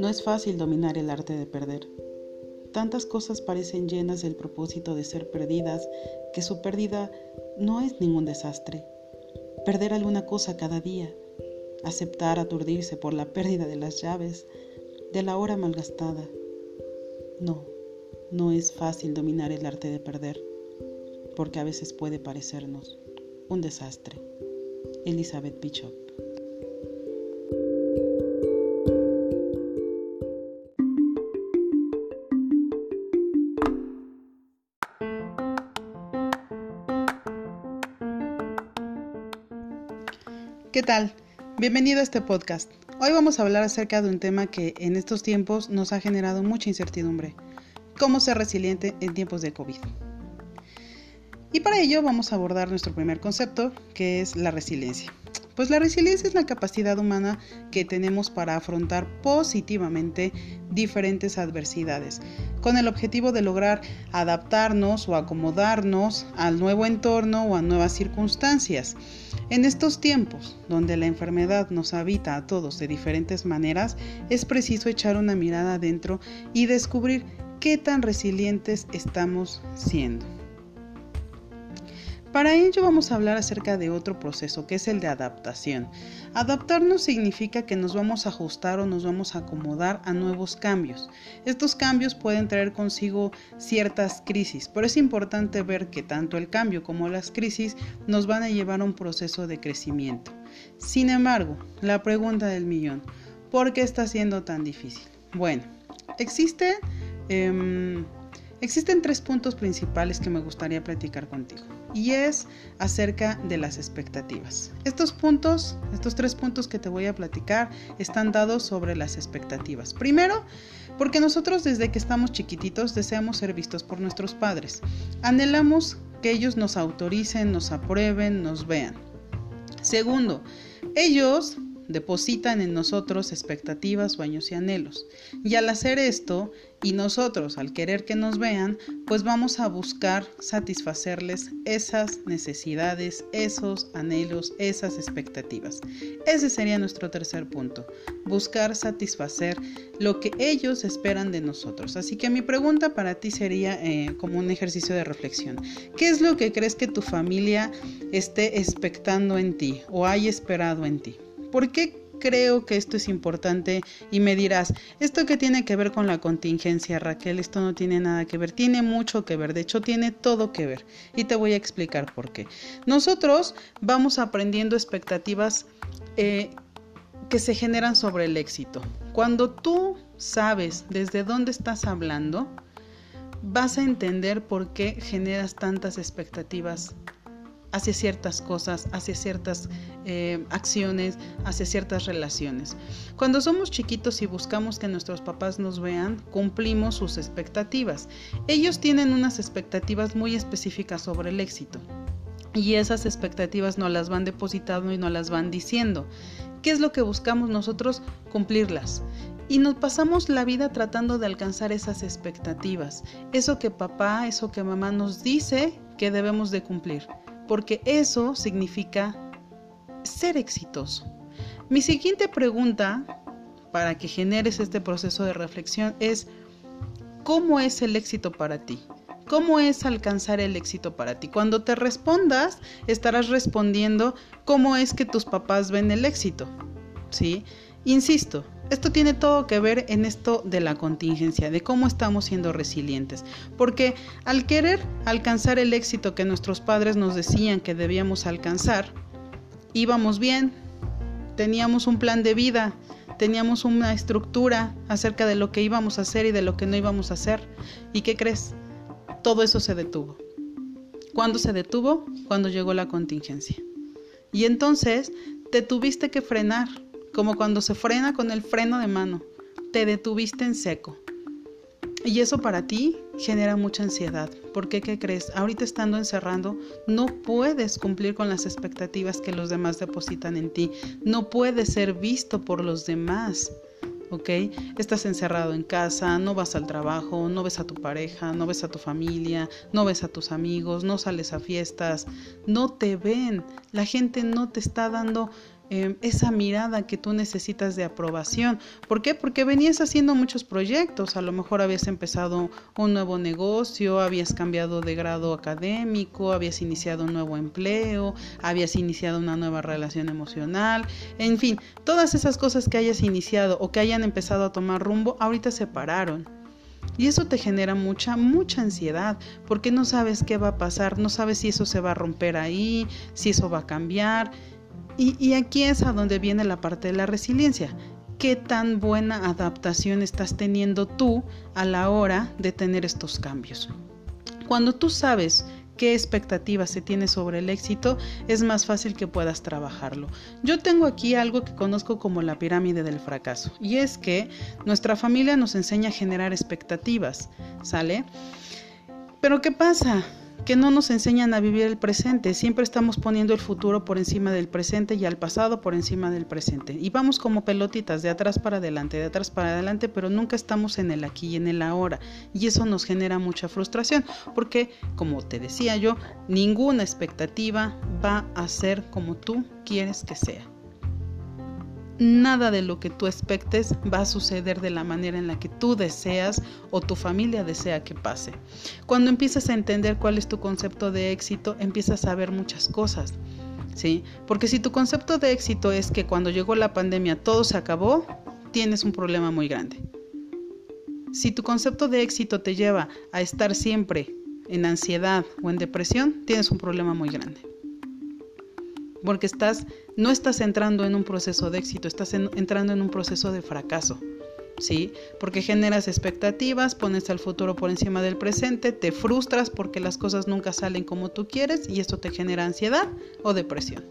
No es fácil dominar el arte de perder. Tantas cosas parecen llenas del propósito de ser perdidas que su pérdida no es ningún desastre. Perder alguna cosa cada día, aceptar aturdirse por la pérdida de las llaves, de la hora malgastada. No, no es fácil dominar el arte de perder, porque a veces puede parecernos un desastre. Elizabeth Bishop ¿Qué tal? Bienvenido a este podcast. Hoy vamos a hablar acerca de un tema que en estos tiempos nos ha generado mucha incertidumbre. Cómo ser resiliente en tiempos de COVID. Y para ello vamos a abordar nuestro primer concepto, que es la resiliencia. Pues la resiliencia es la capacidad humana que tenemos para afrontar positivamente diferentes adversidades, con el objetivo de lograr adaptarnos o acomodarnos al nuevo entorno o a nuevas circunstancias. En estos tiempos, donde la enfermedad nos habita a todos de diferentes maneras, es preciso echar una mirada adentro y descubrir qué tan resilientes estamos siendo. Para ello vamos a hablar acerca de otro proceso que es el de adaptación. Adaptarnos significa que nos vamos a ajustar o nos vamos a acomodar a nuevos cambios. Estos cambios pueden traer consigo ciertas crisis, pero es importante ver que tanto el cambio como las crisis nos van a llevar a un proceso de crecimiento. Sin embargo, la pregunta del millón, ¿por qué está siendo tan difícil? Bueno, existe... Em, Existen tres puntos principales que me gustaría platicar contigo y es acerca de las expectativas. Estos puntos, estos tres puntos que te voy a platicar están dados sobre las expectativas. Primero, porque nosotros desde que estamos chiquititos deseamos ser vistos por nuestros padres. Anhelamos que ellos nos autoricen, nos aprueben, nos vean. Segundo, ellos depositan en nosotros expectativas, sueños y anhelos. Y al hacer esto, y nosotros al querer que nos vean, pues vamos a buscar satisfacerles esas necesidades, esos anhelos, esas expectativas. Ese sería nuestro tercer punto, buscar satisfacer lo que ellos esperan de nosotros. Así que mi pregunta para ti sería eh, como un ejercicio de reflexión. ¿Qué es lo que crees que tu familia esté expectando en ti o haya esperado en ti? ¿Por qué creo que esto es importante? Y me dirás, ¿esto qué tiene que ver con la contingencia, Raquel? Esto no tiene nada que ver, tiene mucho que ver, de hecho tiene todo que ver. Y te voy a explicar por qué. Nosotros vamos aprendiendo expectativas eh, que se generan sobre el éxito. Cuando tú sabes desde dónde estás hablando, vas a entender por qué generas tantas expectativas hacia ciertas cosas, hacia ciertas eh, acciones, hacia ciertas relaciones. Cuando somos chiquitos y buscamos que nuestros papás nos vean, cumplimos sus expectativas. Ellos tienen unas expectativas muy específicas sobre el éxito. Y esas expectativas no las van depositando y no las van diciendo. ¿Qué es lo que buscamos nosotros? Cumplirlas. Y nos pasamos la vida tratando de alcanzar esas expectativas. Eso que papá, eso que mamá nos dice que debemos de cumplir porque eso significa ser exitoso. Mi siguiente pregunta para que generes este proceso de reflexión es, ¿cómo es el éxito para ti? ¿Cómo es alcanzar el éxito para ti? Cuando te respondas, estarás respondiendo cómo es que tus papás ven el éxito. ¿Sí? Insisto, esto tiene todo que ver en esto de la contingencia, de cómo estamos siendo resilientes. Porque al querer alcanzar el éxito que nuestros padres nos decían que debíamos alcanzar, íbamos bien, teníamos un plan de vida, teníamos una estructura acerca de lo que íbamos a hacer y de lo que no íbamos a hacer. ¿Y qué crees? Todo eso se detuvo. ¿Cuándo se detuvo? Cuando llegó la contingencia. Y entonces te tuviste que frenar como cuando se frena con el freno de mano. Te detuviste en seco. Y eso para ti genera mucha ansiedad. ¿Por qué? ¿Qué crees? Ahorita estando encerrando, no puedes cumplir con las expectativas que los demás depositan en ti. No puedes ser visto por los demás. ¿ok? Estás encerrado en casa, no vas al trabajo, no ves a tu pareja, no ves a tu familia, no ves a tus amigos, no sales a fiestas, no te ven, la gente no te está dando em, esa mirada que tú necesitas de aprobación. ¿Por qué? Porque venías haciendo muchos proyectos, a lo mejor habías empezado un nuevo negocio, habías cambiado de grado académico, habías iniciado un nuevo empleo, habías iniciado una nueva relación emocional, en fin, todas esas cosas que hayas iniciado o que hayan empezado a tomar rumbo, ahorita se pararon. Y eso te genera mucha, mucha ansiedad, porque no sabes qué va a pasar, no sabes si eso se va a romper ahí, si eso va a cambiar. Y, aquí es a donde viene la parte de la resiliencia. ¿Qué tan buena adaptación estás teniendo tú a la hora de tener estos cambios? Cuando tú sabes qué expectativas se tiene sobre el éxito, es más fácil que puedas trabajarlo. Yo tengo aquí algo que conozco como la pirámide del fracaso, y es que nuestra familia nos enseña a generar expectativas, ¿sale? Pero ¿qué pasa? Que no nos enseñan a vivir el presente. Siempre estamos poniendo el futuro por encima del presente y al pasado por encima del presente. Y vamos como pelotitas de atrás para adelante, de atrás para adelante, pero nunca estamos en el aquí y en el ahora. Y eso nos genera mucha frustración, porque, como te decía yo, ninguna expectativa va a ser como tú quieres que sea nada de lo que tú expectes va a suceder de la manera en la que tú deseas o tu familia desea que pase. Cuando empiezas a entender cuál es tu concepto de éxito, empiezas a ver muchas cosas. ¿Sí? Porque si tu concepto de éxito es que cuando llegó la pandemia todo se acabó, tienes un problema muy grande. Si tu concepto de éxito te lleva a estar siempre en ansiedad o en depresión, tienes un problema muy grande porque estás, no estás entrando en un proceso de éxito, estás entrando en un proceso de fracaso. ¿Sí? Porque generas expectativas, pones al futuro por encima del presente, te frustras porque las cosas nunca salen como tú quieres y esto te genera ansiedad o depresión.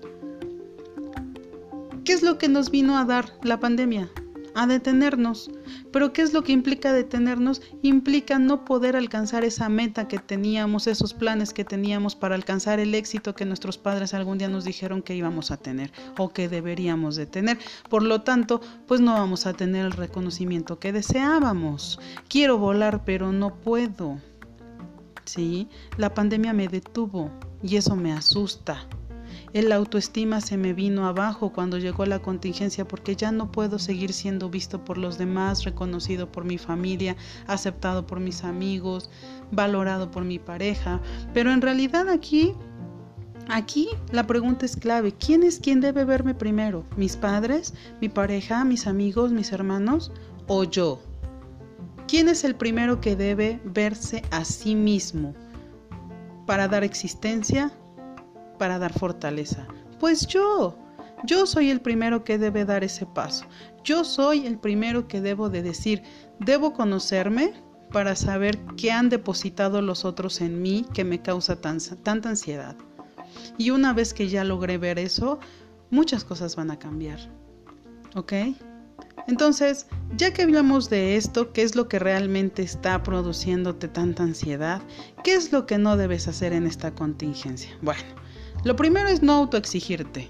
¿Qué es lo que nos vino a dar la pandemia? A detenernos. Pero ¿qué es lo que implica detenernos? Implica no poder alcanzar esa meta que teníamos, esos planes que teníamos para alcanzar el éxito que nuestros padres algún día nos dijeron que íbamos a tener o que deberíamos de tener. Por lo tanto, pues no vamos a tener el reconocimiento que deseábamos. Quiero volar, pero no puedo. Sí, la pandemia me detuvo y eso me asusta. El autoestima se me vino abajo cuando llegó la contingencia porque ya no puedo seguir siendo visto por los demás, reconocido por mi familia, aceptado por mis amigos, valorado por mi pareja. Pero en realidad aquí Aquí la pregunta es clave. ¿Quién es quien debe verme primero? ¿Mis padres? ¿Mi pareja? ¿Mis amigos? ¿Mis hermanos? ¿O yo? ¿Quién es el primero que debe verse a sí mismo para dar existencia para dar fortaleza? Pues yo. Yo soy el primero que debe dar ese paso. Yo soy el primero que debo de decir, debo conocerme para saber qué han depositado los otros en mí que me causa tanta ansiedad. Y una vez que ya logré ver eso, muchas cosas van a cambiar. ¿Ok? Entonces, ya que hablamos de esto, ¿qué es lo que realmente está produciéndote tanta ansiedad? ¿Qué es lo que no debes hacer en esta contingencia? Bueno, lo primero es no autoexigirte.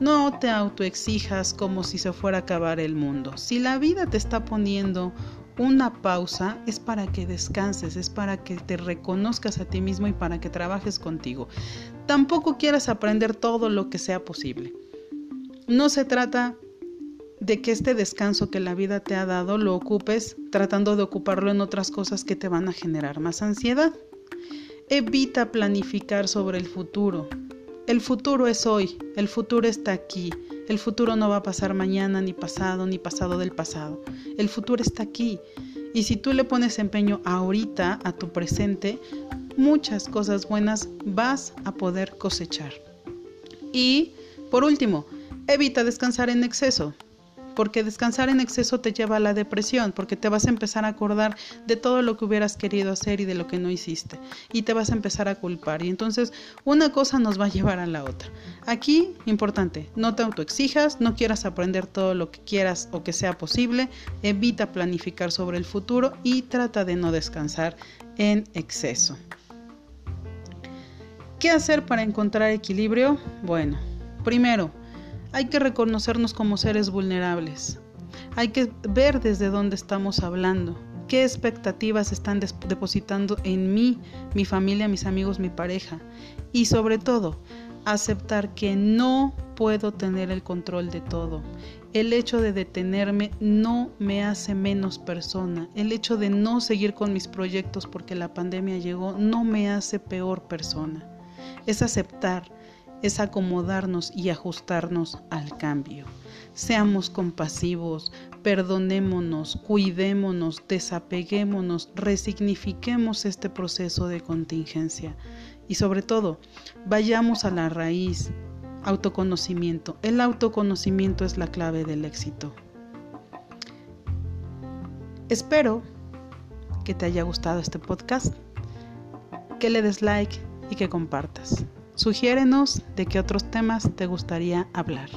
No te autoexijas como si se fuera a acabar el mundo. Si la vida te está poniendo una pausa, es para que descanses, es para que te reconozcas a ti mismo y para que trabajes contigo. Tampoco quieras aprender todo lo que sea posible. No se trata de que este descanso que la vida te ha dado lo ocupes tratando de ocuparlo en otras cosas que te van a generar más ansiedad. Evita planificar sobre el futuro. El futuro es hoy, el futuro está aquí, el futuro no va a pasar mañana, ni pasado, ni pasado del pasado. El futuro está aquí. Y si tú le pones empeño ahorita a tu presente, muchas cosas buenas vas a poder cosechar. Y, por último, evita descansar en exceso porque descansar en exceso te lleva a la depresión, porque te vas a empezar a acordar de todo lo que hubieras querido hacer y de lo que no hiciste, y te vas a empezar a culpar, y entonces una cosa nos va a llevar a la otra. Aquí, importante, no te autoexijas, no quieras aprender todo lo que quieras o que sea posible, evita planificar sobre el futuro y trata de no descansar en exceso. ¿Qué hacer para encontrar equilibrio? Bueno, primero, hay que reconocernos como seres vulnerables. Hay que ver desde dónde estamos hablando, qué expectativas están depositando en mí, mi familia, mis amigos, mi pareja. Y sobre todo, aceptar que no puedo tener el control de todo. El hecho de detenerme no me hace menos persona. El hecho de no seguir con mis proyectos porque la pandemia llegó no me hace peor persona. Es aceptar, es acomodarnos y ajustarnos al cambio. Seamos compasivos, perdonémonos, cuidémonos, desapeguémonos, resignifiquemos este proceso de contingencia y sobre todo, vayamos a la raíz, autoconocimiento. El autoconocimiento es la clave del éxito. Espero que te haya gustado este podcast, que le des like y que compartas. Sugiérenos de qué otros temas te gustaría hablar.